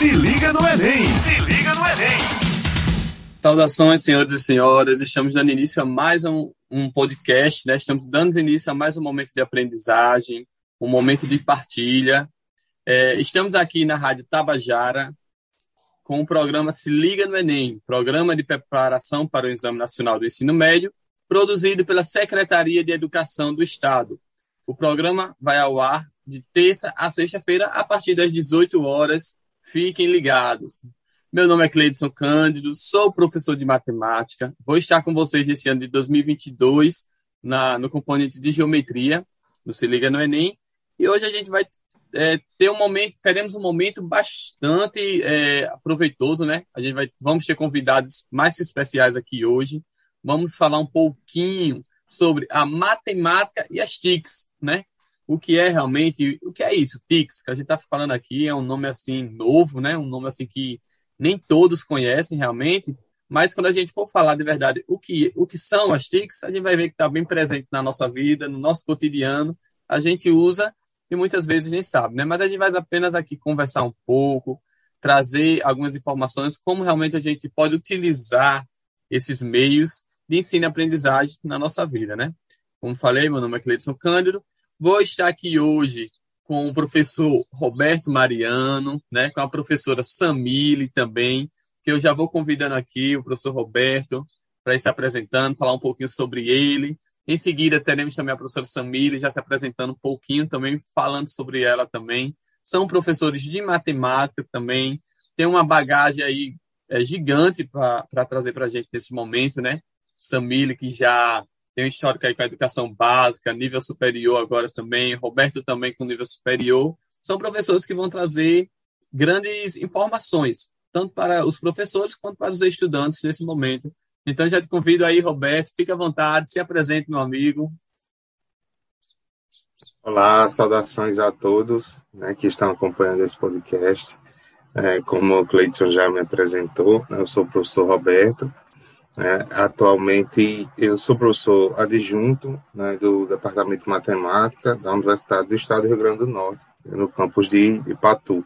Se liga no Enem! Se liga no Enem! Saudações, senhores e senhoras. Estamos dando início a mais um, um podcast, né? Estamos dando início a mais um momento de aprendizagem, um momento de partilha. É, estamos aqui na Rádio Tabajara com o programa Se Liga no Enem, programa de preparação para o Exame Nacional do Ensino Médio, produzido pela Secretaria de Educação do Estado. O programa vai ao ar de terça a sexta-feira, a partir das 18 horas. Fiquem ligados. Meu nome é Cleidson Cândido, sou professor de matemática. Vou estar com vocês nesse ano de 2022 na, no componente de geometria, no Se Liga no Enem. E hoje a gente vai é, ter um momento, teremos um momento bastante é, proveitoso, né? A gente vai, vamos ter convidados mais especiais aqui hoje. Vamos falar um pouquinho sobre a matemática e as TICs, né? O que é realmente, o que é isso, TICs, que a gente está falando aqui, é um nome assim novo, né? Um nome assim que nem todos conhecem realmente, mas quando a gente for falar de verdade o que, o que são as TICs, a gente vai ver que está bem presente na nossa vida, no nosso cotidiano, a gente usa e muitas vezes nem sabe, né? Mas a gente vai apenas aqui conversar um pouco, trazer algumas informações, como realmente a gente pode utilizar esses meios de ensino e aprendizagem na nossa vida, né? Como falei, meu nome é Cleiton Cândido, vou estar aqui hoje com o professor Roberto Mariano, né, com a professora Samile também, que eu já vou convidando aqui o professor Roberto para se apresentando, falar um pouquinho sobre ele. Em seguida, teremos também a professora Samile já se apresentando um pouquinho também, falando sobre ela também. São professores de matemática também, tem uma bagagem aí é, gigante para trazer para a gente nesse momento, né? Samile, que já tem um histórico aí com a educação básica, nível superior agora também, Roberto também com nível superior. São professores que vão trazer grandes informações, tanto para os professores quanto para os estudantes nesse momento. Então, já te convido aí, Roberto, fique à vontade, se apresente, meu amigo. Olá, saudações a todos né, que estão acompanhando esse podcast. É, como o Cleiton já me apresentou, né, eu sou o professor Roberto, né? Atualmente, eu sou professor adjunto né, do Departamento de Matemática da Universidade do Estado do Rio Grande do Norte, no campus de Ipatu.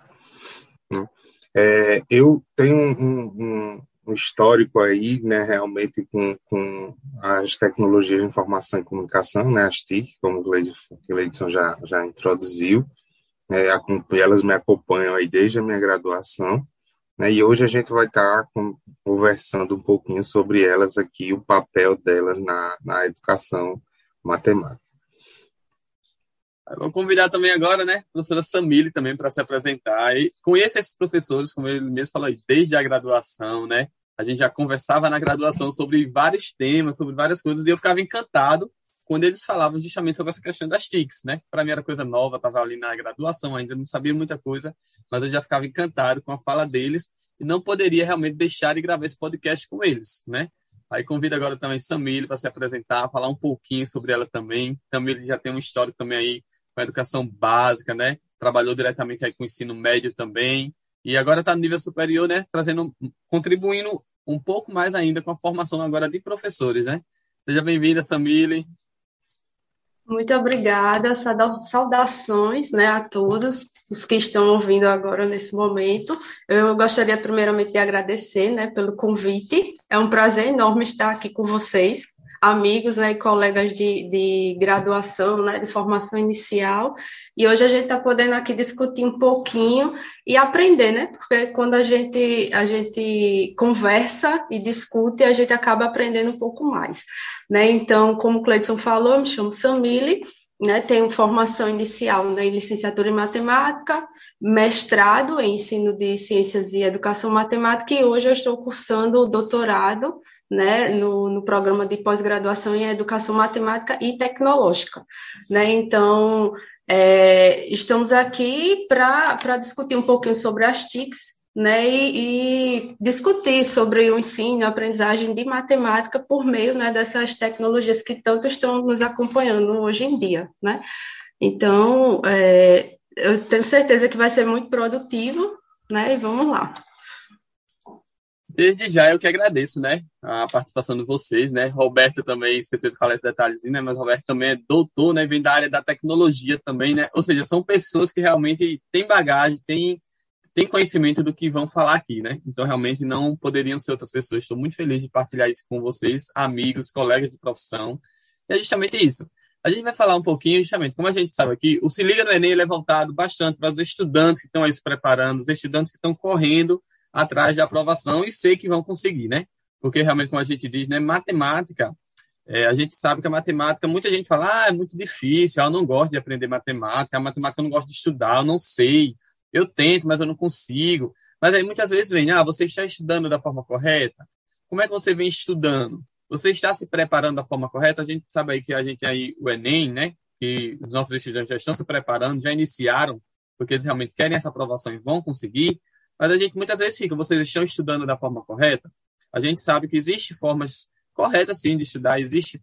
Né? É, eu tenho um, um, um, histórico aí, né, realmente, com, com as tecnologias de informação e comunicação, né, as TIC, como o Gleidson já, já introduziu. É, elas me acompanham aí desde a minha graduação. Né? E hoje a gente vai estar conversando um pouquinho sobre elas aqui, o papel delas na, na educação matemática. Vou convidar também agora, né, a professora Samile também para se apresentar. E conheço esses professores, como ele mesmo falou, desde a graduação, né? A gente já conversava na graduação sobre vários temas, sobre várias coisas, e eu ficava encantado quando eles falavam justamente sobre essa questão das TICs, né? Para mim era coisa nova, estava ali na graduação, ainda não sabia muita coisa, mas eu já ficava encantado com a fala deles e não poderia realmente deixar de gravar esse podcast com eles, né? Aí convido agora também Samile para se apresentar, falar um pouquinho sobre ela também. Ele já tem uma história também aí com a educação básica, né? Trabalhou diretamente aí com o ensino médio também e agora está no nível superior, né? Trazendo, contribuindo um pouco mais ainda com a formação agora de professores, né? Seja bem-vinda, Samile. Muito obrigada, saudações né, a todos os que estão ouvindo agora nesse momento. Eu gostaria primeiramente de agradecer né, pelo convite. É um prazer enorme estar aqui com vocês, amigos né, e colegas de, de graduação, né, de formação inicial. E hoje a gente está podendo aqui discutir um pouquinho e aprender, né? Porque quando a gente, a gente conversa e discute, a gente acaba aprendendo um pouco mais. Né? Então, como o Cleiton falou, me chamo Samile, né, tenho formação inicial né, em licenciatura em matemática, mestrado em ensino de ciências e educação matemática, e hoje eu estou cursando o doutorado né, no, no programa de pós-graduação em educação matemática e tecnológica. Né? Então, é, estamos aqui para discutir um pouquinho sobre as TICs, né, e, e, discutir sobre o ensino, a aprendizagem de matemática por meio né, dessas tecnologias que tanto estão nos acompanhando hoje em dia, né? Então, é, eu tenho certeza que vai ser muito produtivo, né? E vamos lá. Desde já eu que agradeço, né, a participação de vocês, né? Roberto também, esqueci de falar esse detalhezinho, né? Mas Roberto também é doutor, né? Vem da área da tecnologia também, né? Ou seja, são pessoas que realmente têm bagagem, têm têm conhecimento do que vão falar aqui, né? Então, realmente, não poderiam ser outras pessoas. Estou muito feliz de partilhar isso com vocês, amigos, colegas de profissão. E é justamente isso. A gente vai falar um pouquinho, justamente, como a gente sabe aqui, o Se Liga no Enem é voltado bastante para os estudantes que estão aí se preparando, os estudantes que estão correndo atrás da aprovação e sei que vão conseguir, né? Porque realmente, como a gente diz, né, matemática, é, a gente sabe que a matemática, muita gente fala, ah, é muito difícil, eu não gosto de aprender matemática, a matemática eu não gosto de estudar, eu não sei, eu tento, mas eu não consigo. Mas aí muitas vezes vem, ah, você está estudando da forma correta? Como é que você vem estudando? Você está se preparando da forma correta? A gente sabe aí que a gente aí, o Enem, né? Que os nossos estudantes já estão se preparando, já iniciaram, porque eles realmente querem essa aprovação e vão conseguir. Mas a gente muitas vezes fica, vocês estão estudando da forma correta? A gente sabe que existem formas corretas, sim, de estudar, existem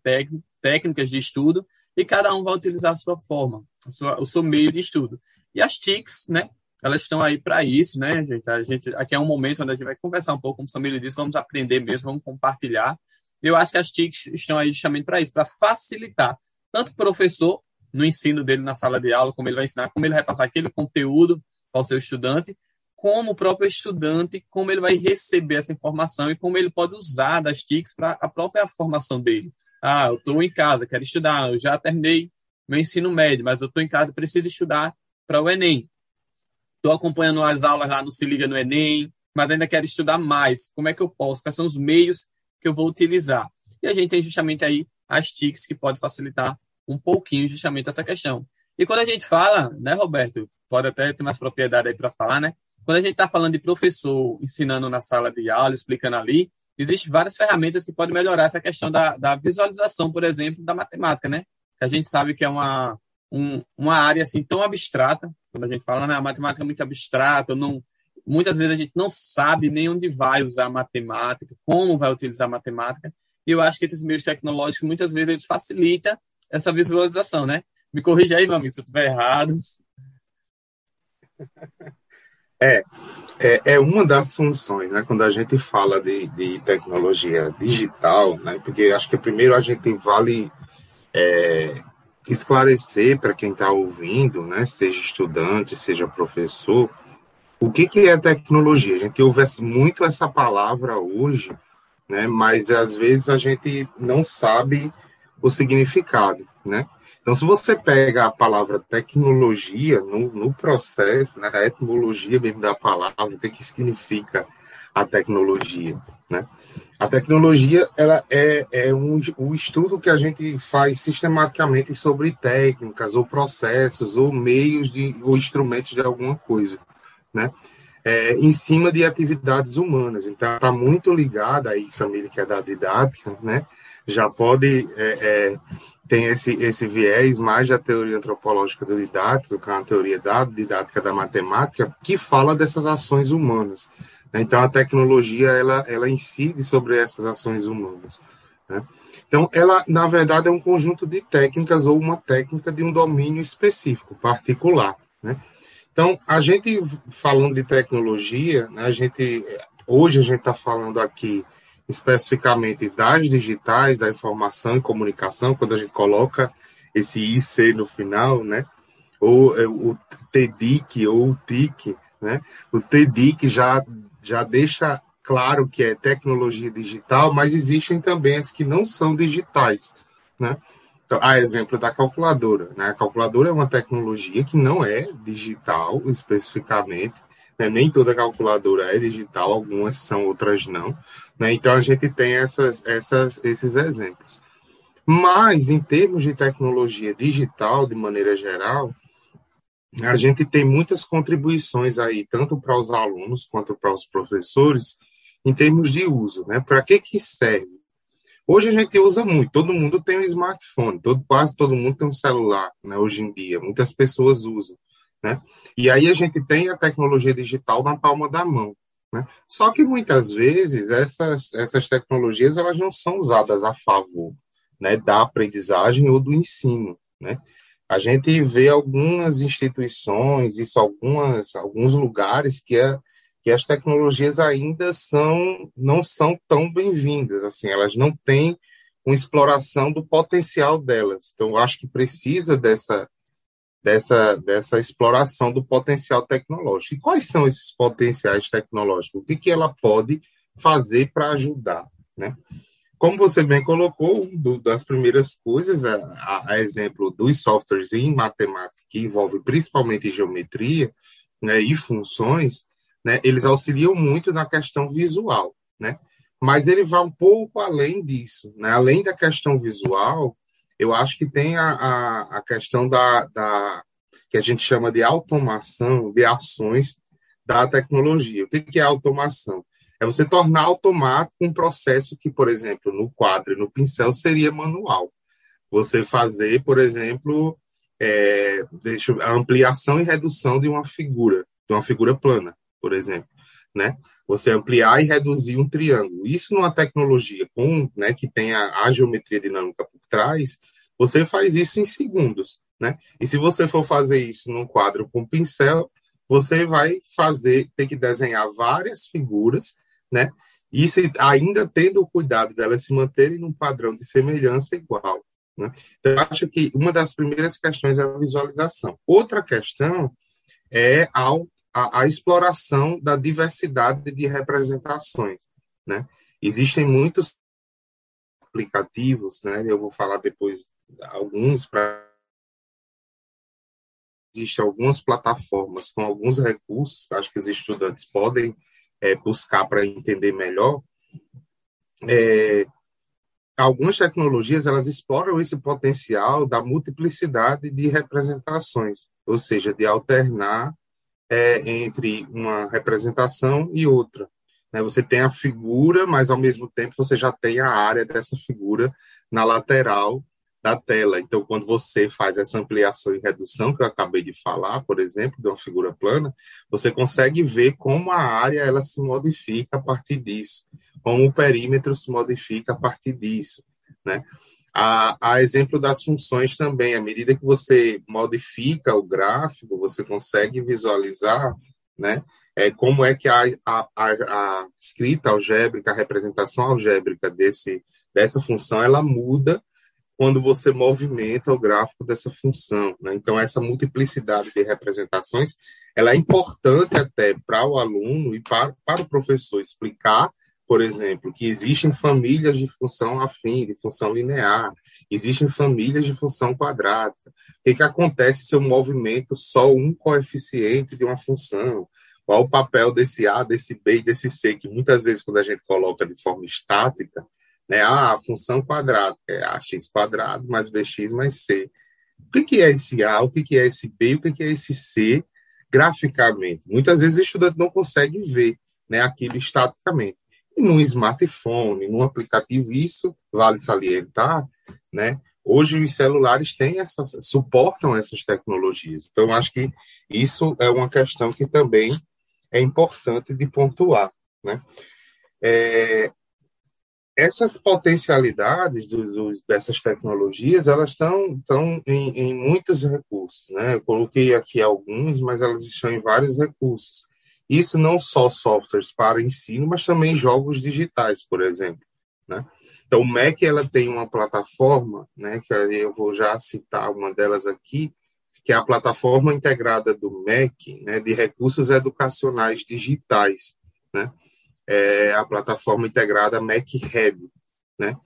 técnicas de estudo, e cada um vai utilizar a sua forma, a sua, o seu meio de estudo. E as TICs, né? Elas estão aí para isso, né, gente? A gente? Aqui é um momento onde a gente vai conversar um pouco, como o Samir disse, vamos aprender mesmo, vamos compartilhar eu acho que as TICs estão aí justamente para isso, para facilitar tanto o professor no ensino dele na sala de aula, como ele vai ensinar, como ele vai passar aquele conteúdo ao seu estudante, como o próprio estudante, como ele vai receber essa informação e como ele pode usar das TICs para a própria formação dele. Ah, eu estou em casa, quero estudar, eu já terminei meu ensino médio, mas eu estou em casa, preciso estudar para o Enem. Estou acompanhando as aulas lá no Se Liga no Enem, mas ainda quero estudar mais. Como é que eu posso? Quais são os meios que eu vou utilizar. E a gente tem justamente aí as TICs que pode facilitar um pouquinho justamente essa questão. E quando a gente fala, né, Roberto, pode até ter mais propriedade aí para falar, né? Quando a gente está falando de professor ensinando na sala de aula, explicando ali, existem várias ferramentas que podem melhorar essa questão da, da visualização, por exemplo, da matemática, né? Que a gente sabe que é uma, um, uma área assim tão abstrata, quando a gente fala, né, a matemática é muito abstrata, não, muitas vezes a gente não sabe nem onde vai usar a matemática, como vai utilizar a matemática, e eu acho que esses meios tecnológicos, muitas vezes, eles facilitam essa visualização, né? Me corrija aí, meu amigo, se eu estiver errado. É, é, é, uma das funções, né? Quando a gente fala de, de tecnologia digital, né? Porque acho que primeiro a gente vale é, esclarecer para quem está ouvindo, né? Seja estudante, seja professor, o que, que é tecnologia? A gente ouve muito essa palavra hoje, né? mas às vezes a gente não sabe o significado. Né? Então, se você pega a palavra tecnologia no, no processo, né, etimologia mesmo da palavra, o que, que significa a tecnologia? Né? A tecnologia ela é, é um, estudo que a gente faz sistematicamente sobre técnicas, ou processos, ou meios de, ou instrumentos de alguma coisa né? É, em cima de atividades humanas. Então, está muito ligada aí, Samir, que é da didática, né? Já pode é, é, tem esse, esse viés mais da teoria antropológica do didático, que é uma teoria da didática da matemática, que fala dessas ações humanas. Então, a tecnologia, ela, ela incide sobre essas ações humanas. Né? Então, ela, na verdade, é um conjunto de técnicas ou uma técnica de um domínio específico, particular. Né? Então, a gente falando de tecnologia, né, a gente hoje a gente está falando aqui especificamente das digitais, da informação e comunicação, quando a gente coloca esse IC no final, né? Ou é, o TDIC ou o TIC, né? O TDIC já já deixa claro que é tecnologia digital, mas existem também as que não são digitais, né? Então, a exemplo da calculadora. Né? A calculadora é uma tecnologia que não é digital especificamente, né? nem toda calculadora é digital, algumas são, outras não. Né? Então, a gente tem essas, essas, esses exemplos. Mas, em termos de tecnologia digital, de maneira geral, a gente tem muitas contribuições aí, tanto para os alunos quanto para os professores, em termos de uso. Né? Para que, que serve? Hoje a gente usa muito, todo mundo tem um smartphone, todo, quase todo mundo tem um celular, né, hoje em dia, muitas pessoas usam, né? E aí a gente tem a tecnologia digital na palma da mão, né? Só que muitas vezes essas, essas tecnologias elas não são usadas a favor, né, da aprendizagem ou do ensino, né? A gente vê algumas instituições, isso algumas alguns lugares que é que as tecnologias ainda são não são tão bem-vindas, assim, elas não têm uma exploração do potencial delas. Então, acho que precisa dessa dessa, dessa exploração do potencial tecnológico. E quais são esses potenciais tecnológicos? O que, que ela pode fazer para ajudar? Né? Como você bem colocou, do, das primeiras coisas, a, a, exemplo dos softwares em matemática, que envolve principalmente geometria né, e funções, né, eles auxiliam muito na questão visual, né? Mas ele vai um pouco além disso, né? Além da questão visual, eu acho que tem a, a, a questão da, da, que a gente chama de automação de ações da tecnologia. O que, que é automação? É você tornar automático um processo que, por exemplo, no quadro e no pincel seria manual. Você fazer, por exemplo, é, deixa, a ampliação e redução de uma figura, de uma figura plana, por exemplo, né? Você ampliar e reduzir um triângulo. Isso numa tecnologia com, né, que tem a, a geometria dinâmica por trás, você faz isso em segundos, né? E se você for fazer isso num quadro com pincel, você vai fazer, ter que desenhar várias figuras né? Isso ainda tendo o cuidado delas se manterem num padrão de semelhança igual. Né? Então, acho que uma das primeiras questões é a visualização. Outra questão é a, a, a exploração da diversidade de representações. Né? Existem muitos aplicativos, né? eu vou falar depois alguns para existem algumas plataformas com alguns recursos acho que os estudantes podem é, buscar para entender melhor, é, algumas tecnologias elas exploram esse potencial da multiplicidade de representações, ou seja, de alternar é, entre uma representação e outra. Né? Você tem a figura, mas ao mesmo tempo você já tem a área dessa figura na lateral da tela. Então, quando você faz essa ampliação e redução que eu acabei de falar, por exemplo, de uma figura plana, você consegue ver como a área ela se modifica a partir disso, como o perímetro se modifica a partir disso, né? A, a exemplo das funções também, à medida que você modifica o gráfico, você consegue visualizar, né? É, como é que a, a, a, escrita algébrica, a representação algébrica desse, dessa função, ela muda quando você movimenta o gráfico dessa função. Né? Então, essa multiplicidade de representações ela é importante até para o aluno e para, para o professor explicar, por exemplo, que existem famílias de função afim, de função linear, existem famílias de função quadrada. O que, que acontece se eu movimento só um coeficiente de uma função? Qual o papel desse A, desse B e desse C, que muitas vezes, quando a gente coloca de forma estática, né? Ah, a função quadrada é ax quadrado mais bx mais c. O que, é esse A, o que, é esse B, o que, é esse C graficamente? Muitas vezes o estudante não consegue ver né, aquilo estaticamente. E num smartphone, num aplicativo, isso vale salientar, né? Hoje os celulares têm essas, suportam essas tecnologias. Então, acho que isso é uma questão que também é importante de pontuar, né? É, essas potencialidades dos, dos, dessas tecnologias, elas estão, estão em, em, muitos recursos, né? Eu coloquei aqui alguns, mas elas estão em vários recursos. Isso não só softwares para ensino, mas também jogos digitais, por exemplo, né? Então, o Mac, ela tem uma plataforma, né? Que eu vou já citar uma delas aqui, que é a plataforma integrada do Mac, né? De recursos educacionais digitais, né? É a plataforma integrada MacHead, né?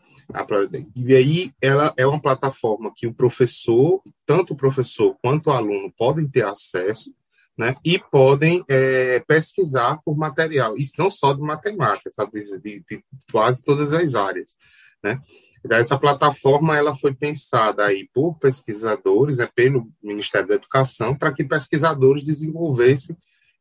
E aí ela é uma plataforma que o professor, tanto o professor quanto o aluno podem ter acesso, né? E podem é, pesquisar por material, isso não só de matemática, sabe? De, de, de quase todas as áreas, né? Então, essa plataforma ela foi pensada aí por pesquisadores, né, pelo Ministério da Educação, para que pesquisadores desenvolvessem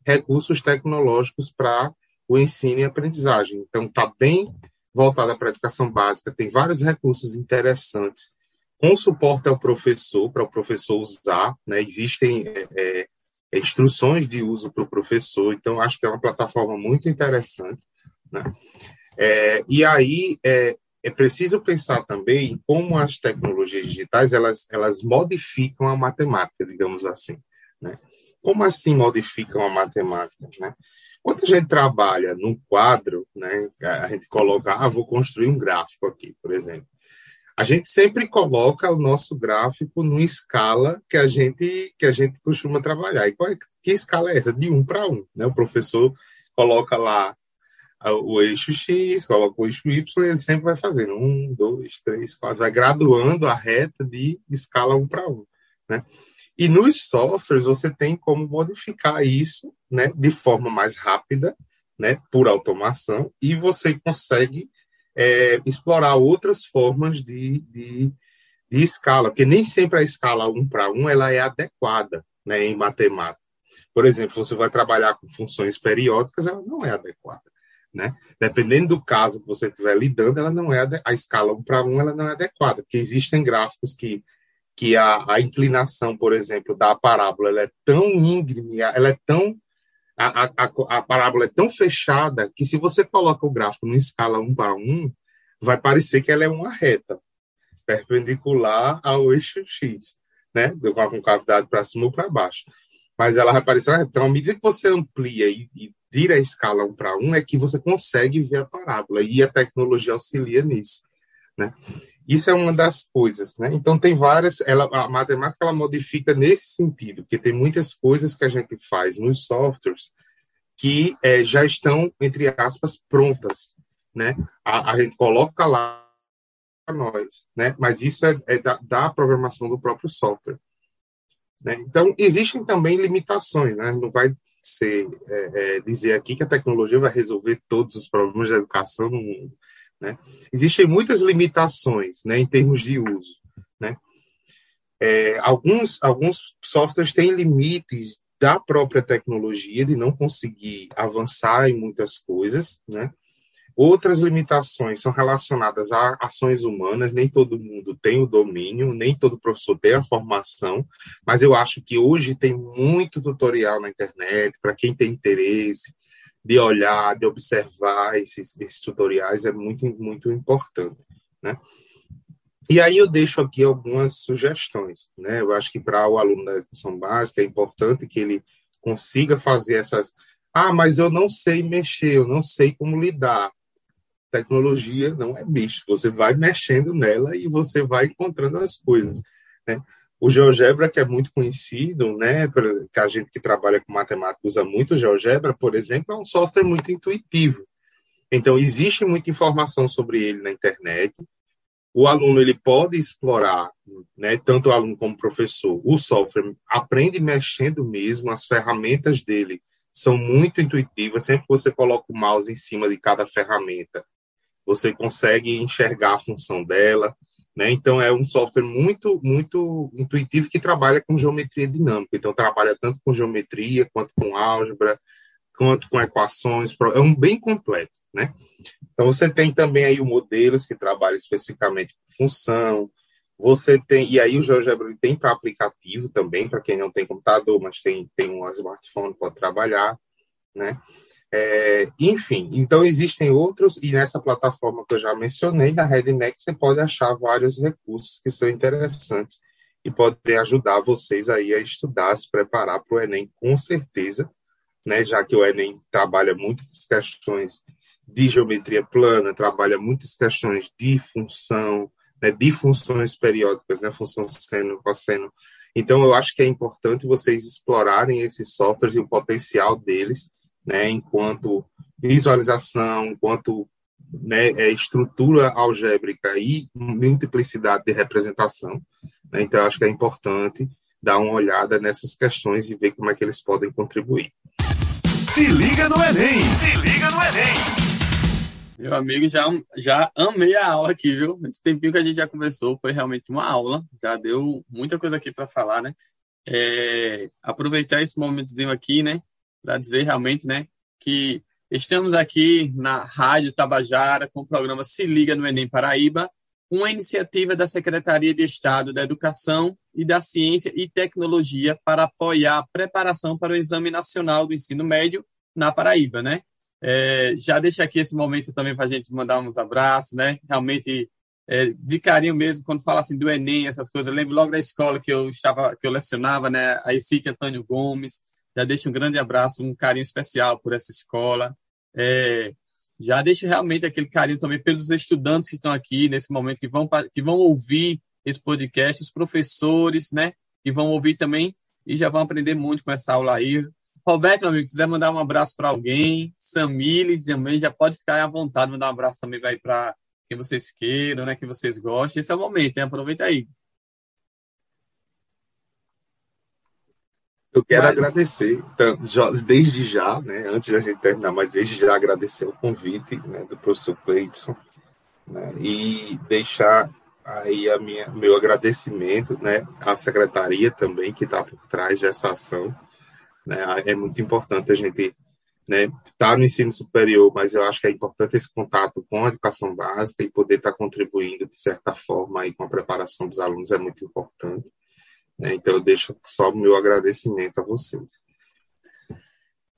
recursos tecnológicos para o ensino e aprendizagem. Então, está bem voltada para a educação básica, tem vários recursos interessantes, com suporte ao professor, para o professor usar, né? existem é, é, é instruções de uso para o professor, então acho que é uma plataforma muito interessante. Né? É, e aí é, é preciso pensar também em como as tecnologias digitais elas, elas modificam a matemática, digamos assim. Né? Como assim modificam a matemática? Né? Quando a gente trabalha num quadro, né, a gente coloca, ah, vou construir um gráfico aqui, por exemplo. A gente sempre coloca o nosso gráfico numa escala que a gente que a gente costuma trabalhar. E qual é, que escala é essa? De um para um. Né? O professor coloca lá o eixo X, coloca o eixo Y, ele sempre vai fazendo um, dois, três, quatro, vai graduando a reta de escala um para um. Né? E nos softwares você tem como modificar isso né, de forma mais rápida, né, por automação, e você consegue é, explorar outras formas de, de, de, escala, porque nem sempre a escala um para um ela é adequada né, em matemática. Por exemplo, você vai trabalhar com funções periódicas, ela não é adequada. Né? Dependendo do caso que você estiver lidando, ela não é a escala 1 para 1 ela não é adequada, porque existem gráficos que, que a, a inclinação, por exemplo, da parábola ela é tão íngreme, ela é tão a, a, a, parábola é tão fechada que se você coloca o gráfico em escala 1 para 1, vai parecer que ela é uma reta perpendicular ao eixo X, né? Com cavidade para cima ou para baixo. Mas ela vai parecer uma reta. Então, à medida que você amplia e, e tira a escala 1 para 1, é que você consegue ver a parábola. E a tecnologia auxilia nisso. Né? Isso é uma das coisas, né? Então tem várias, ela, a matemática ela modifica nesse sentido, porque tem muitas coisas que a gente faz nos softwares que é, já estão entre aspas prontas, né? A, a gente coloca lá para nós, né? Mas isso é, é da, da, programação do próprio software. Né? Então existem também limitações, né? Não vai ser é, é dizer aqui que a tecnologia vai resolver todos os problemas da educação no mundo né? Existem muitas limitações né, em termos de uso. Né? É, alguns, alguns softwares têm limites da própria tecnologia de não conseguir avançar em muitas coisas, né? Outras limitações são relacionadas a ações humanas, nem todo mundo tem o domínio, nem todo professor tem a formação, mas eu acho que hoje tem muito tutorial na internet para quem tem interesse, de olhar, de observar esses, esses tutoriais é muito, muito importante, né? E aí eu deixo aqui algumas sugestões, né? Eu acho que para o aluno da educação básica é importante que ele consiga fazer essas. Ah, mas eu não sei mexer, eu não sei como lidar. Tecnologia não é bicho. Você vai mexendo nela e você vai encontrando as coisas, né? O GeoGebra, que é muito conhecido, né, que a gente que trabalha com matemática usa muito o GeoGebra, por exemplo, é um software muito intuitivo. Então, existe muita informação sobre ele na internet. O aluno ele pode explorar, né, tanto o aluno como o professor, o software aprende mexendo mesmo, as ferramentas dele são muito intuitivas. Sempre que você coloca o mouse em cima de cada ferramenta, você consegue enxergar a função dela. Né? Então, é um software muito, muito intuitivo que trabalha com geometria dinâmica. Então, trabalha tanto com geometria, quanto com álgebra, quanto com equações. É um bem completo. Né? Então, você tem também aí o modelos que trabalha especificamente com função. Você tem, e aí o GeoGebra tem para aplicativo também, para quem não tem computador, mas tem, tem um smartphone, pode trabalhar. Né? É, enfim, então existem outros, e nessa plataforma que eu já mencionei, na RedNet, você pode achar vários recursos que são interessantes e podem ajudar vocês aí a estudar, se preparar para o Enem, com certeza, né, já que o Enem trabalha muitas questões de geometria plana, trabalha muitas questões de função, né, de funções periódicas, né, função seno, cosseno. Então, eu acho que é importante vocês explorarem esses softwares e o potencial deles, né, enquanto visualização, enquanto né, é, estrutura algébrica e multiplicidade de representação. Né, então, acho que é importante dar uma olhada nessas questões e ver como é que eles podem contribuir. Se liga no Enem! Se liga no Enem! Meu amigo, já, já amei a aula aqui, viu? Esse tempinho que a gente já conversou foi realmente uma aula, já deu muita coisa aqui para falar, né? É, aproveitar esse momentozinho aqui, né? Para dizer realmente, né, que estamos aqui na Rádio Tabajara com o programa Se Liga no Enem Paraíba, uma iniciativa da Secretaria de Estado da Educação e da Ciência e Tecnologia para apoiar a preparação para o Exame Nacional do Ensino Médio na Paraíba, né? É, já deixo aqui esse momento também para a gente mandar uns abraços, né? Realmente é, de carinho mesmo, quando fala assim do Enem, essas coisas. Eu lembro logo da escola que eu estava, que eu lecionava, né? A Icique Antônio Gomes, já deixo um grande abraço, um carinho especial por essa escola. É, Já deixo realmente aquele carinho também pelos estudantes que estão aqui nesse momento, que vão, que vão ouvir esse podcast, os professores, né? Que vão ouvir também e já vão aprender muito com essa aula aí. Roberto, meu amigo, quiser mandar um abraço para alguém, Samile também já pode ficar à vontade, mandar um abraço também para quem vocês queiram, né? Que vocês gostem. Esse é o momento, hein? Aproveita aí. Eu quero mas... agradecer, então, desde já, né, antes da gente terminar, mas desde já agradecer o convite né, do professor Cleiton né, e deixar aí a minha, meu agradecimento né, à secretaria também que está por trás dessa ação. Né, é muito importante a gente né, tá no ensino superior, mas eu acho que é importante esse contato com a educação básica e poder estar tá contribuindo de certa forma aí com a preparação dos alunos é muito importante. Né? Então, deixo só o meu agradecimento a vocês.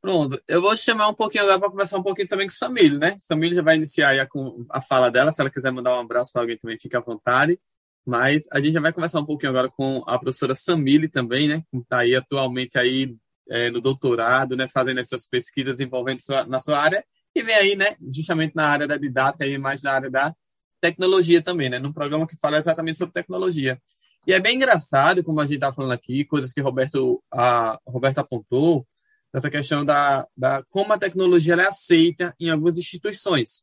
Pronto, eu vou chamar um pouquinho agora para conversar um pouquinho também com Samília, né? Samília já vai iniciar a, a fala dela, se ela quiser mandar um abraço para alguém também, fique à vontade. Mas a gente já vai conversar um pouquinho agora com a professora Samile também, né? Que está aí atualmente aí é, no doutorado, né? Fazendo as suas pesquisas envolvendo sua, na sua área e vem aí, né? Justamente na área da didática e mais na área da tecnologia também, né? Num programa que fala exatamente sobre tecnologia. E é bem engraçado, como a gente está falando aqui, coisas que Roberto, a apontou, essa questão da, da como a tecnologia é aceita em algumas instituições.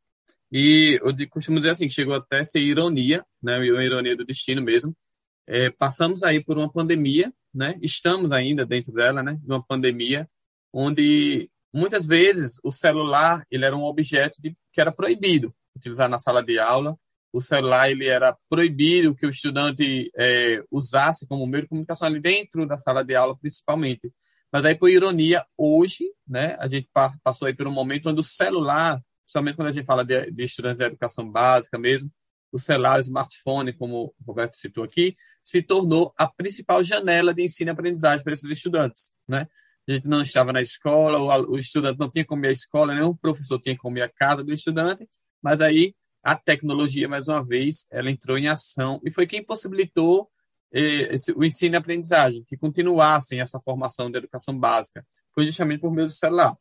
E eu costumo dizer assim, chegou até a ser ironia, né, uma ironia do destino mesmo. É, passamos aí por uma pandemia, né, estamos ainda dentro dela, né, de uma pandemia, onde muitas vezes o celular ele era um objeto de, que era proibido utilizar na sala de aula, o celular ele era proibido que o estudante é, usasse como meio de comunicação ali dentro da sala de aula, principalmente. Mas aí, por ironia, hoje, né, a gente passou aí por um momento onde o celular, principalmente quando a gente fala de, de estudantes da educação básica mesmo, o celular, o smartphone, como o Roberto citou aqui, se tornou a principal janela de ensino e aprendizagem para esses estudantes, né? A gente não estava na escola, o, o estudante não tinha como ir à escola, o professor tinha como ir à casa do estudante, mas aí a tecnologia, mais uma vez, ela entrou em ação e foi quem possibilitou eh, esse, o ensino e aprendizagem, que continuassem essa formação de educação básica. Foi justamente por meio do celular.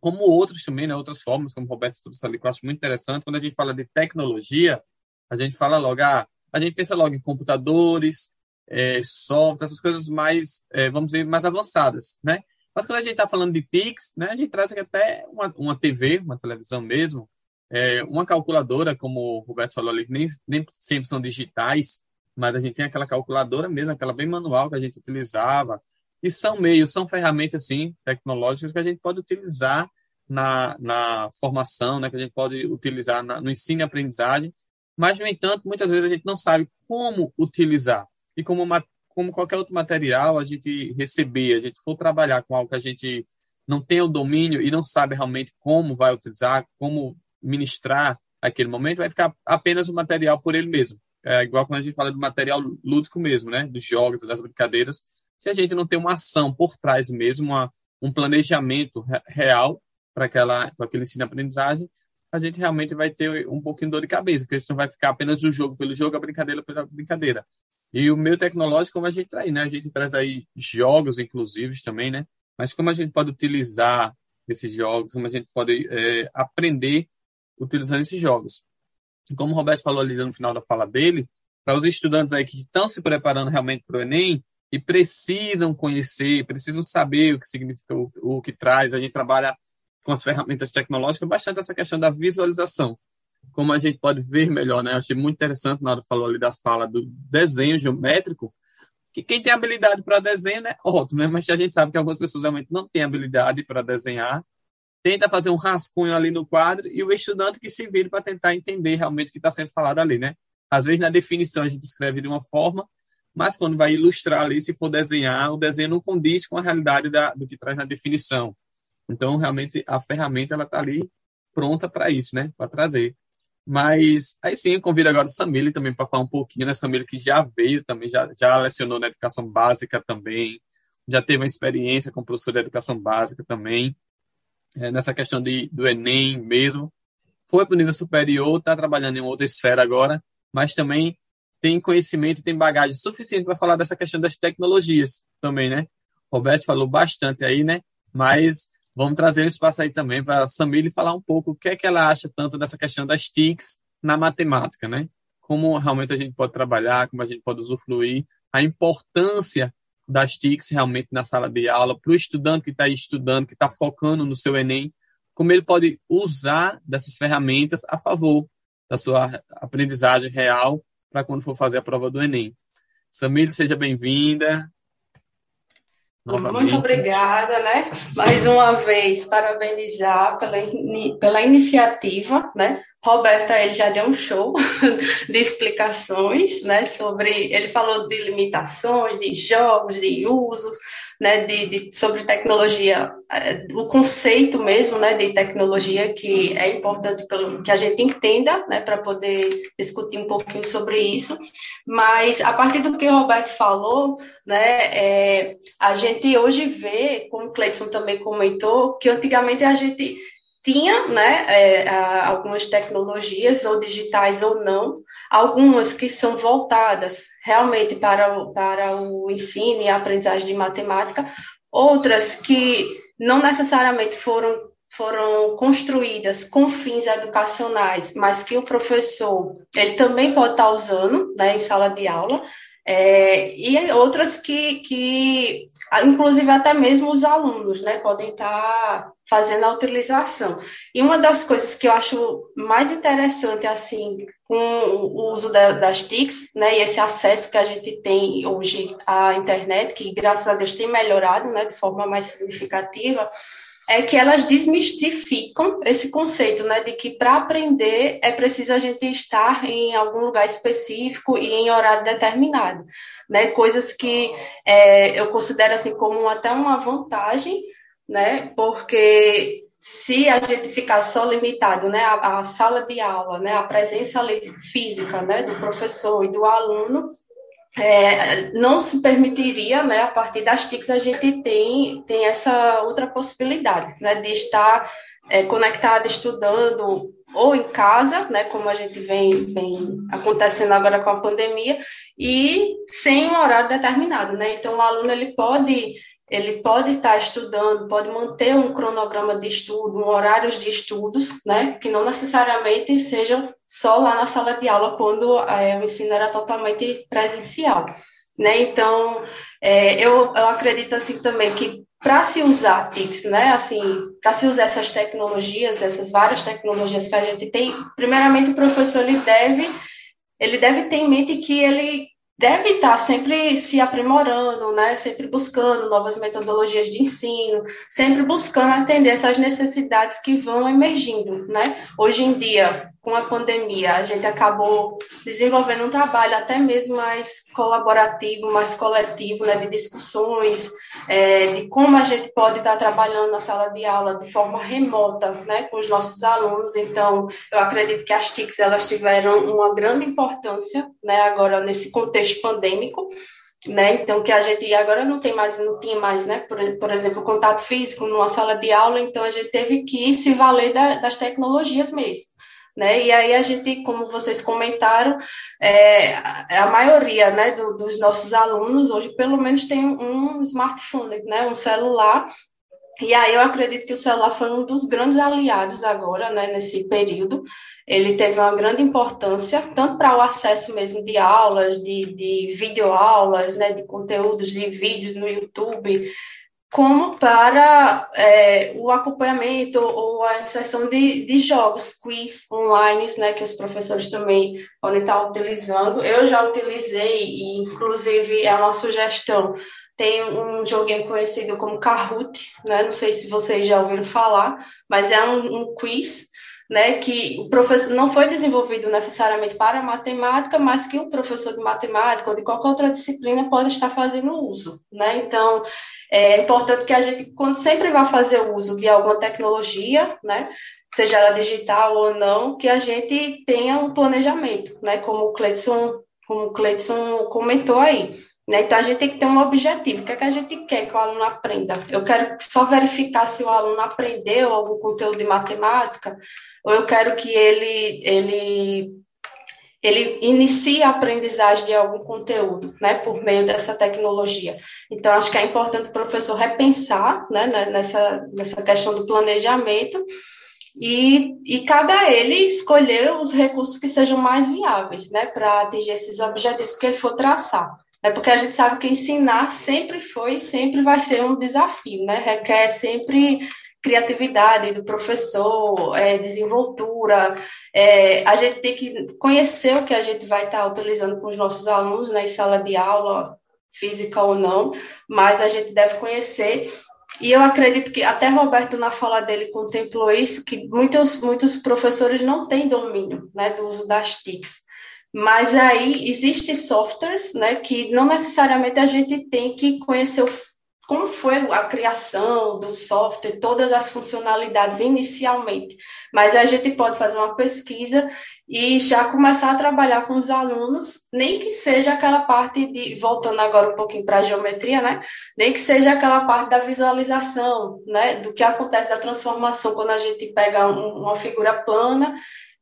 Como outros também, né, outras formas, como o Roberto trouxe ali, que eu acho muito interessante, quando a gente fala de tecnologia, a gente fala logo, ah, a gente pensa logo em computadores, é, software, essas coisas mais, é, vamos dizer, mais avançadas, né? Mas quando a gente está falando de TICs, né, a gente traz até uma, uma TV, uma televisão mesmo, é, uma calculadora, como o Roberto falou ali, nem, nem sempre são digitais, mas a gente tem aquela calculadora mesmo, aquela bem manual que a gente utilizava. E são meios, são ferramentas, assim, tecnológicas que a gente pode utilizar na, na formação, né, que a gente pode utilizar na, no ensino e aprendizagem, mas, no entanto, muitas vezes a gente não sabe como utilizar. E como, como qualquer outro material, a gente receber, a gente for trabalhar com algo que a gente não tem o domínio e não sabe realmente como vai utilizar, como ministrar aquele momento, vai ficar apenas o material por ele mesmo. É igual quando a gente fala do material lúdico mesmo, né? Dos jogos, das brincadeiras. Se a gente não tem uma ação por trás mesmo, uma, um planejamento real para aquela aquele ensino-aprendizagem, a gente realmente vai ter um pouquinho de dor de cabeça, porque isso não vai ficar apenas o jogo pelo jogo, a brincadeira pela brincadeira. E o meio tecnológico, como a gente traz, né? A gente traz aí jogos, inclusive, também, né? Mas como a gente pode utilizar esses jogos, como a gente pode é, aprender utilizando esses jogos. E como o Roberto falou ali no final da fala dele, para os estudantes aí que estão se preparando realmente para o Enem e precisam conhecer, precisam saber o que significa o, o que traz, a gente trabalha com as ferramentas tecnológicas bastante essa questão da visualização. Como a gente pode ver melhor, né? Eu achei muito interessante na hora falou ali da fala do desenho geométrico, que quem tem habilidade para desenho, né, ótimo, né? Mas a gente sabe que algumas pessoas realmente não têm habilidade para desenhar tenta fazer um rascunho ali no quadro e o estudante que se vira para tentar entender realmente o que está sendo falado ali, né? Às vezes na definição a gente escreve de uma forma, mas quando vai ilustrar ali, se for desenhar, o desenho não condiz com a realidade da, do que traz na definição. Então, realmente, a ferramenta ela está ali pronta para isso, né? Para trazer. Mas aí sim, eu convido agora o Samile também para falar um pouquinho, né? Samile que já veio também, já, já lecionou na educação básica também, já teve uma experiência com professor de educação básica também é, nessa questão de, do Enem mesmo. Foi para o nível superior, está trabalhando em outra esfera agora, mas também tem conhecimento, tem bagagem suficiente para falar dessa questão das tecnologias também, né? Roberto falou bastante aí, né? Mas vamos trazer esse espaço aí também para a Samile falar um pouco o que é que ela acha tanto dessa questão das TICs na matemática, né? Como realmente a gente pode trabalhar, como a gente pode usufruir, a importância das TICs realmente na sala de aula, para o estudante que está estudando, que está focando no seu Enem, como ele pode usar dessas ferramentas a favor da sua aprendizagem real para quando for fazer a prova do Enem. Samir, seja bem-vinda. Muito obrigada, né? Mais uma vez, parabenizar pela, pela iniciativa, né? Roberta, ele já deu um show de explicações, né? Sobre, ele falou de limitações, de jogos, de usos, né, de, de, sobre tecnologia, é, o conceito mesmo né, de tecnologia que é importante pelo, que a gente entenda né, para poder discutir um pouquinho sobre isso. Mas a partir do que o Roberto falou, né, é, a gente hoje vê, como o Cleiton também comentou, que antigamente a gente tinha né, é, algumas tecnologias, ou digitais ou não, algumas que são voltadas realmente para o, para o ensino e a aprendizagem de matemática, outras que não necessariamente foram, foram construídas com fins educacionais, mas que o professor ele também pode estar usando né, em sala de aula, é, e outras que, que inclusive até mesmo os alunos, né, podem estar fazendo a utilização. E uma das coisas que eu acho mais interessante, assim, com o uso da, das TICs, né, e esse acesso que a gente tem hoje à internet, que graças a Deus tem melhorado, né, de forma mais significativa, é que elas desmistificam esse conceito, né, de que para aprender é preciso a gente estar em algum lugar específico e em horário determinado, né, coisas que é, eu considero assim como até uma vantagem, né, porque se a gente ficar só limitado, né, à, à sala de aula, né, à presença física, né, do professor e do aluno, é, não se permitiria, né, a partir das TICs, a gente tem, tem essa outra possibilidade, né, de estar é, conectado, estudando, ou em casa, né, como a gente vem, vem acontecendo agora com a pandemia, e sem um horário determinado, né, então o aluno, ele pode ele pode estar estudando, pode manter um cronograma de estudo, um horários de estudos, né, que não necessariamente sejam só lá na sala de aula quando é, o ensino era totalmente presencial, né? Então, é, eu, eu acredito assim também que para se usar TICS, né, assim, para se usar essas tecnologias, essas várias tecnologias que a gente tem, primeiramente o professor ele deve ele deve ter em mente que ele deve estar sempre se aprimorando, né? sempre buscando novas metodologias de ensino, sempre buscando atender essas necessidades que vão emergindo. Né? Hoje em dia, com a pandemia, a gente acabou desenvolvendo um trabalho até mesmo mais colaborativo, mais coletivo, né, de discussões, é, de como a gente pode estar trabalhando na sala de aula de forma remota, né, com os nossos alunos. Então, eu acredito que as TICs elas tiveram uma grande importância, né, agora nesse contexto pandêmico. Né? Então, que a gente agora não tem mais, não tinha mais, né? Por, por exemplo, contato físico numa sala de aula, então a gente teve que se valer da, das tecnologias mesmo. Né? E aí a gente, como vocês comentaram, é, a maioria né, do, dos nossos alunos hoje pelo menos tem um smartphone, né, um celular. E aí eu acredito que o celular foi um dos grandes aliados agora, né, nesse período. Ele teve uma grande importância, tanto para o acesso mesmo de aulas, de, de videoaulas, né, de conteúdos de vídeos no YouTube, como para é, o acompanhamento ou a inserção de, de jogos, quiz online, né, que os professores também podem estar utilizando. Eu já utilizei e, inclusive, é uma sugestão. Tem um joguinho conhecido como Kahoot, né? Não sei se vocês já ouviram falar, mas é um, um quiz né, que o professor não foi desenvolvido necessariamente para matemática, mas que o professor de matemática ou de qualquer outra disciplina pode estar fazendo uso, né? Então, é importante que a gente, quando sempre vai fazer uso de alguma tecnologia, né, seja ela digital ou não, que a gente tenha um planejamento, né, como o como o Cleiton comentou aí. Né? Então, a gente tem que ter um objetivo. O que é que a gente quer que o aluno aprenda? Eu quero só verificar se o aluno aprendeu algum conteúdo de matemática, ou eu quero que ele, ele, ele inicia a aprendizagem de algum conteúdo, né, por meio dessa tecnologia. Então, acho que é importante o professor repensar, né, nessa, nessa questão do planejamento e, e cabe a ele escolher os recursos que sejam mais viáveis, né, para atingir esses objetivos que ele for traçar. É porque a gente sabe que ensinar sempre foi e sempre vai ser um desafio, né? Requer sempre criatividade do professor, é, desenvoltura. É, a gente tem que conhecer o que a gente vai estar utilizando com os nossos alunos na né, sala de aula, física ou não, mas a gente deve conhecer. E eu acredito que até Roberto, na fala dele, contemplou isso, que muitos, muitos professores não têm domínio né, do uso das TICs. Mas aí existem softwares né, que não necessariamente a gente tem que conhecer o como foi a criação do software, todas as funcionalidades inicialmente. Mas a gente pode fazer uma pesquisa e já começar a trabalhar com os alunos, nem que seja aquela parte de, voltando agora um pouquinho para a geometria, né? Nem que seja aquela parte da visualização, né? Do que acontece da transformação quando a gente pega um, uma figura plana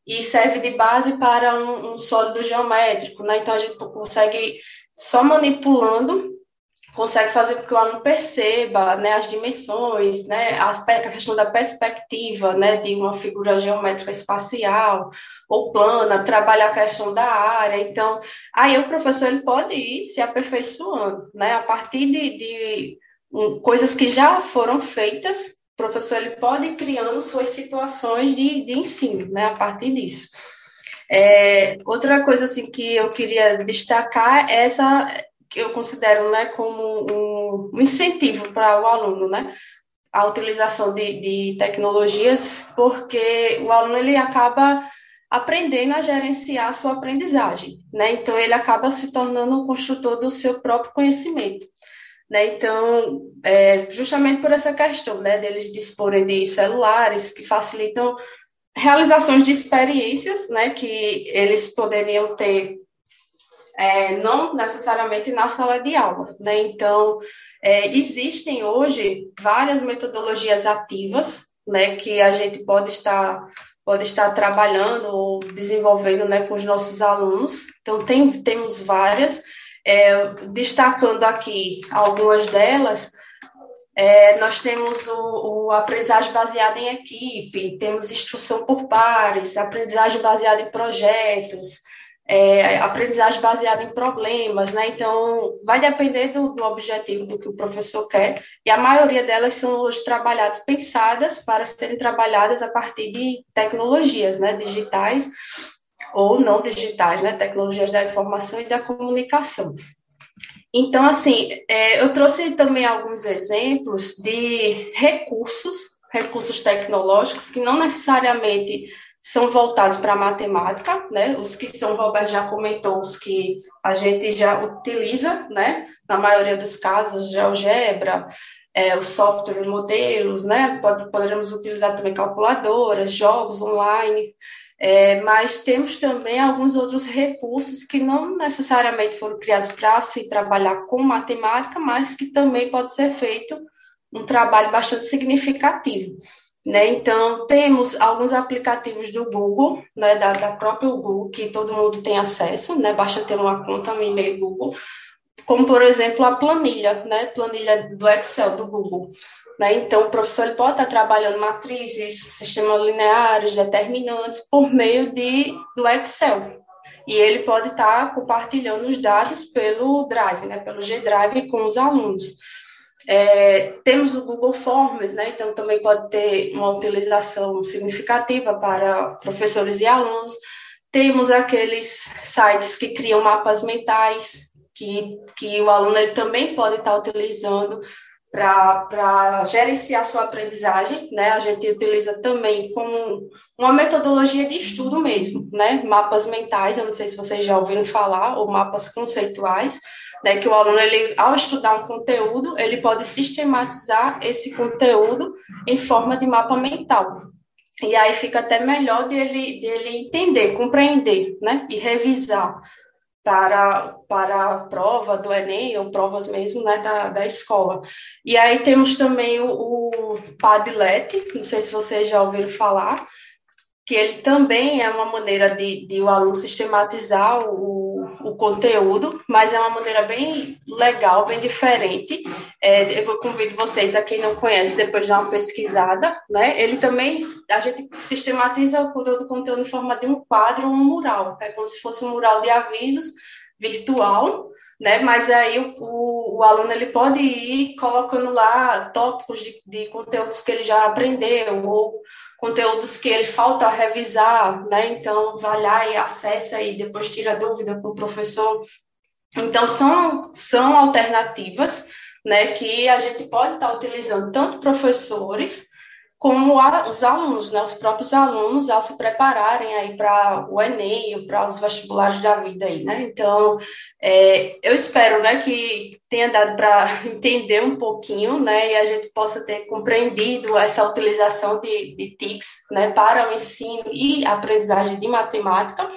e serve de base para um, um sólido geométrico, né? Então a gente consegue só manipulando consegue fazer com que o aluno perceba né, as dimensões, né, a, a questão da perspectiva né, de uma figura geométrica espacial ou plana, trabalhar a questão da área. Então, aí o professor ele pode ir se aperfeiçoando, né, a partir de, de um, coisas que já foram feitas, o professor ele pode ir criando suas situações de, de ensino, né, a partir disso. É, outra coisa assim que eu queria destacar é essa que eu considero né, como um, incentivo para o aluno, né? A utilização de, de tecnologias, porque o aluno ele acaba aprendendo a gerenciar a sua aprendizagem, né? Então ele acaba se tornando um construtor do seu próprio conhecimento, né? Então, é, justamente por essa questão, né, deles disporem de celulares que facilitam realizações de experiências, né, que eles poderiam ter é, não necessariamente na sala de aula. Né? Então, é, existem hoje várias metodologias ativas né, que a gente pode estar, pode estar trabalhando ou desenvolvendo né, com os nossos alunos. Então, tem, temos várias. É, destacando aqui algumas delas, é, nós temos o, o, aprendizagem baseada em equipe, temos instrução por pares, aprendizagem baseada em projetos, é, aprendizagem baseada em problemas, né? Então, vai depender do, do, objetivo do que o professor quer, e a maioria delas são hoje trabalhadas, pensadas para serem trabalhadas a partir de tecnologias, né? Digitais ou não digitais, né? Tecnologias da informação e da comunicação. Então, assim, é, eu trouxe também alguns exemplos de recursos, recursos tecnológicos que não necessariamente são voltados para a matemática, né? Os que são, Roberto já comentou, os que a gente já utiliza, né? Na maioria dos casos, GeoGebra, é, o software modelos, né? poderemos utilizar também calculadoras, jogos online, é, mas temos também alguns outros recursos que não necessariamente foram criados para se trabalhar com matemática, mas que também pode ser feito um trabalho bastante significativo. Né? Então, temos alguns aplicativos do Google, né, da, da própria Google, que todo mundo tem acesso, né? basta ter uma conta no e-mail Google, como, por exemplo, a planilha, né? planilha do Excel do Google. Né? Então, o professor ele pode estar trabalhando matrizes, sistemas lineares, determinantes, por meio de, do Excel. E ele pode estar compartilhando os dados pelo Drive, né? pelo G-Drive com os alunos. É, temos o Google Forms, né? então também pode ter uma utilização significativa para professores e alunos. Temos aqueles sites que criam mapas mentais, que, que o aluno ele também pode estar utilizando para gerenciar sua aprendizagem, né? A gente utiliza também como uma metodologia de estudo mesmo, né? Mapas mentais, eu não sei se vocês já ouviram falar, ou mapas conceituais, né, que o aluno, ele, ao estudar um conteúdo, ele pode sistematizar esse conteúdo em forma de mapa mental. E aí fica até melhor dele, dele entender, compreender, né, e revisar para, para a prova do Enem, ou provas mesmo, né, da, da escola. E aí temos também o, o Padlet, não sei se vocês já ouviram falar, que ele também é uma maneira de, de o aluno sistematizar o, o conteúdo, mas é uma maneira bem legal, bem diferente. É, eu convido vocês, a quem não conhece, depois de dar uma pesquisada, né? Ele também, a gente sistematiza o conteúdo em forma de um quadro ou um mural, é como se fosse um mural de avisos virtual, né? Mas aí o, o, o, aluno ele pode ir colocando lá tópicos de, de conteúdos que ele já aprendeu ou conteúdos que ele falta revisar, né? Então, vai lá e acessa e depois tira dúvida para o professor. Então, são, são alternativas, né, que a gente pode estar utilizando tanto professores como a, os alunos, né, os próprios alunos, ao se prepararem aí para o Enem, para os vestibulares da vida aí, né? Então, é, eu espero, né, que tenha dado para entender um pouquinho, né, e a gente possa ter compreendido essa utilização de, de TICs, né, para o ensino e aprendizagem de matemática,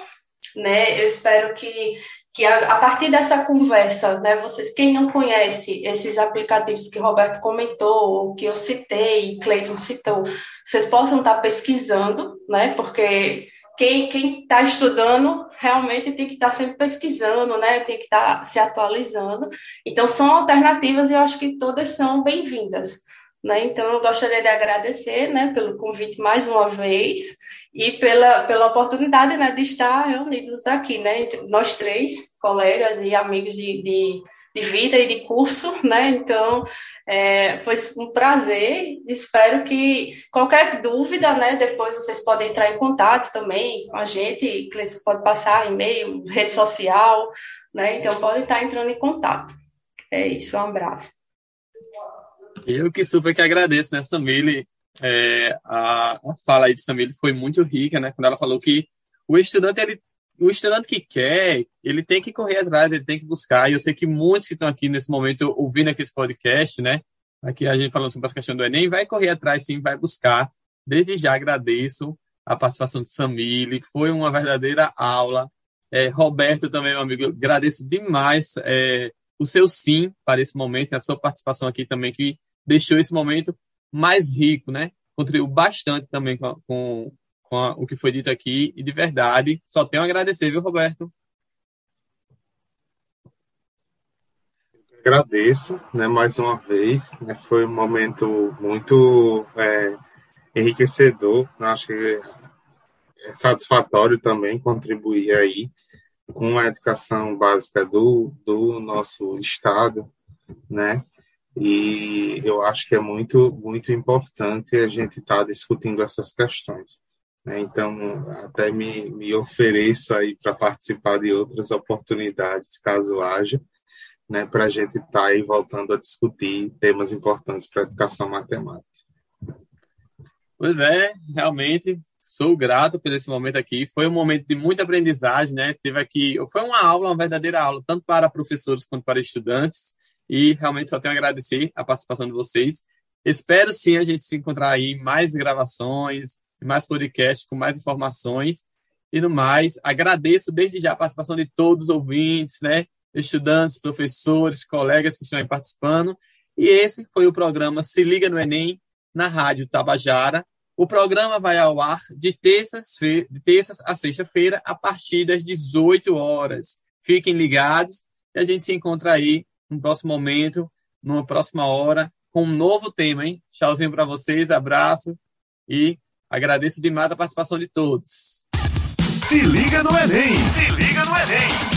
né? Eu espero que que a, a, partir dessa conversa, né, vocês, quem não conhece esses aplicativos que Roberto comentou, ou que eu citei, Cleiton citou, vocês possam estar pesquisando, né, porque quem está estudando realmente tem que estar tá sempre pesquisando, né, tem que estar tá se atualizando. Então, são alternativas e eu acho que todas são bem-vindas. Né? Então, eu gostaria de agradecer né, pelo convite mais uma vez e pela, pela oportunidade né, de estar reunidos aqui, né, nós três, colegas e amigos de, de, de vida e de curso, né, então é, foi um prazer, espero que qualquer dúvida, né, depois vocês podem entrar em contato também com a gente, pode passar e-mail, rede social, né, então podem estar entrando em contato. É isso, um abraço. Eu que super que agradeço, né, Samile, é, a, a, fala aí de Samir foi muito rica, né? Quando ela falou que o estudante, ele, o estudante que quer, ele tem que correr atrás, ele tem que buscar. E eu sei que muitos que estão aqui nesse momento ouvindo aqui esse podcast, né? Aqui a gente falando sobre a questão do Enem, vai correr atrás sim, vai buscar. Desde já agradeço a participação de Samile, foi uma verdadeira aula. É, Roberto também, meu amigo, agradeço demais é, o seu sim para esse momento, a sua participação aqui também, que deixou esse momento mais rico, né? Contribuiu bastante também com, com, com a, o que foi dito aqui e de verdade, só tenho a agradecer, viu, Roberto? Agradeço, né, mais uma vez, né, foi um momento muito é, enriquecedor, né, acho que é satisfatório também contribuir aí com a educação básica do, do nosso estado, né, e eu acho que é muito, muito importante a gente estar tá discutindo essas questões. Né? Então, até me, me ofereço aí para participar de outras oportunidades, caso haja, né, para a gente estar tá aí voltando a discutir temas importantes para a educação matemática. Pois é, realmente sou grato por esse momento aqui. Foi um momento de muita aprendizagem, né? Teve aqui, foi uma aula, uma verdadeira aula, tanto para professores quanto para estudantes. E realmente só tenho a agradecer a participação de vocês. Espero sim a gente se encontrar aí mais gravações, mais podcasts com mais informações. E no mais, agradeço desde já a participação de todos os ouvintes, né? Estudantes, professores, colegas que estão aí participando. E esse foi o programa Se Liga no Enem, na Rádio Tabajara. O programa vai ao ar de terças, de terças a sexta-feira, a partir das 18 horas. Fiquem ligados e a gente se encontra aí no próximo momento, numa próxima hora, com um novo tema, hein? Tchauzinho para vocês, abraço e agradeço demais a participação de todos. Se liga no Enem! Se liga no Enem!